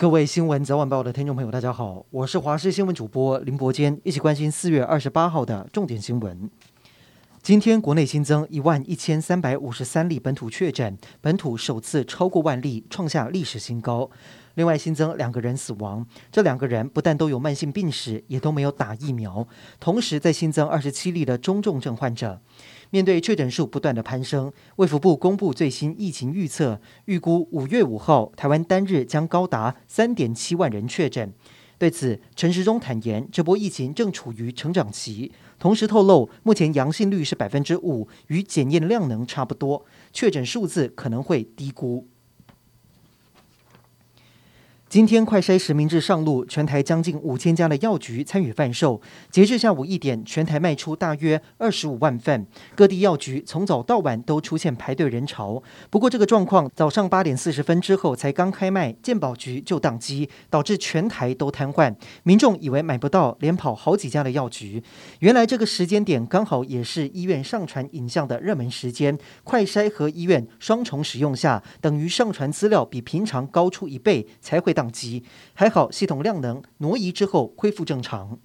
各位新闻早晚报的听众朋友，大家好，我是华视新闻主播林伯坚，一起关心四月二十八号的重点新闻。今天国内新增一万一千三百五十三例本土确诊，本土首次超过万例，创下历史新高。另外新增两个人死亡，这两个人不但都有慢性病史，也都没有打疫苗。同时，再新增二十七例的中重症患者。面对确诊数不断的攀升，卫福部公布最新疫情预测，预估五月五号台湾单日将高达三点七万人确诊。对此，陈时中坦言，这波疫情正处于成长期，同时透露，目前阳性率是百分之五，与检验量能差不多，确诊数字可能会低估。今天快筛实名制上路，全台将近五千家的药局参与贩售。截至下午一点，全台卖出大约二十五万份。各地药局从早到晚都出现排队人潮。不过，这个状况早上八点四十分之后才刚开卖，健保局就宕机，导致全台都瘫痪。民众以为买不到，连跑好几家的药局。原来这个时间点刚好也是医院上传影像的热门时间。快筛和医院双重使用下，等于上传资料比平常高出一倍，才会。降级，还好系统量能挪移之后恢复正常。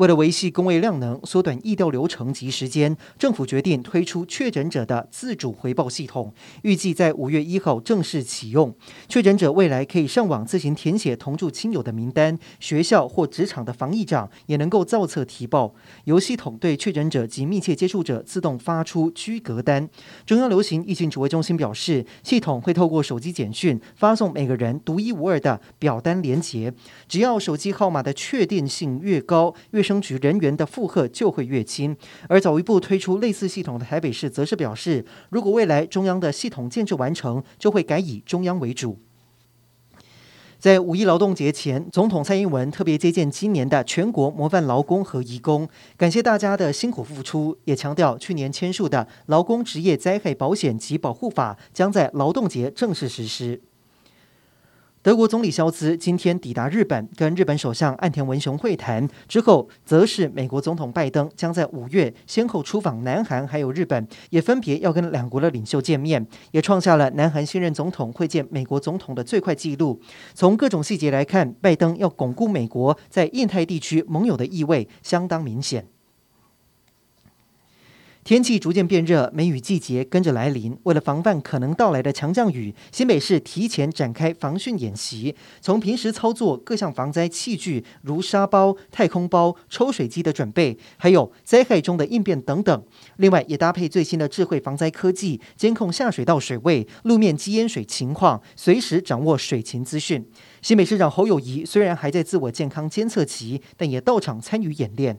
为了维系工位量能，缩短疫调流程及时间，政府决定推出确诊者的自主回报系统，预计在五月一号正式启用。确诊者未来可以上网自行填写同住亲友的名单，学校或职场的防疫长也能够造册提报，由系统对确诊者及密切接触者自动发出居隔单。中央流行疫情指挥中心表示，系统会透过手机简讯发送每个人独一无二的表单连结，只要手机号码的确定性越高，越争局人员的负荷就会越轻，而早一步推出类似系统的台北市则是表示，如果未来中央的系统建设完成，就会改以中央为主。在五一劳动节前，总统蔡英文特别接见今年的全国模范劳工和移工，感谢大家的辛苦付出，也强调去年签署的劳工职业灾害保险及保护法将在劳动节正式实施。德国总理肖兹今天抵达日本，跟日本首相岸田文雄会谈之后，则是美国总统拜登将在五月先后出访南韩还有日本，也分别要跟两国的领袖见面，也创下了南韩新任总统会见美国总统的最快纪录。从各种细节来看，拜登要巩固美国在印太地区盟友的意味相当明显。天气逐渐变热，梅雨季节跟着来临。为了防范可能到来的强降雨，新北市提前展开防汛演习，从平时操作各项防灾器具，如沙包、太空包、抽水机的准备，还有灾害中的应变等等。另外，也搭配最新的智慧防灾科技，监控下水道水位、路面积淹水情况，随时掌握水情资讯。新北市长侯友谊虽然还在自我健康监测期，但也到场参与演练。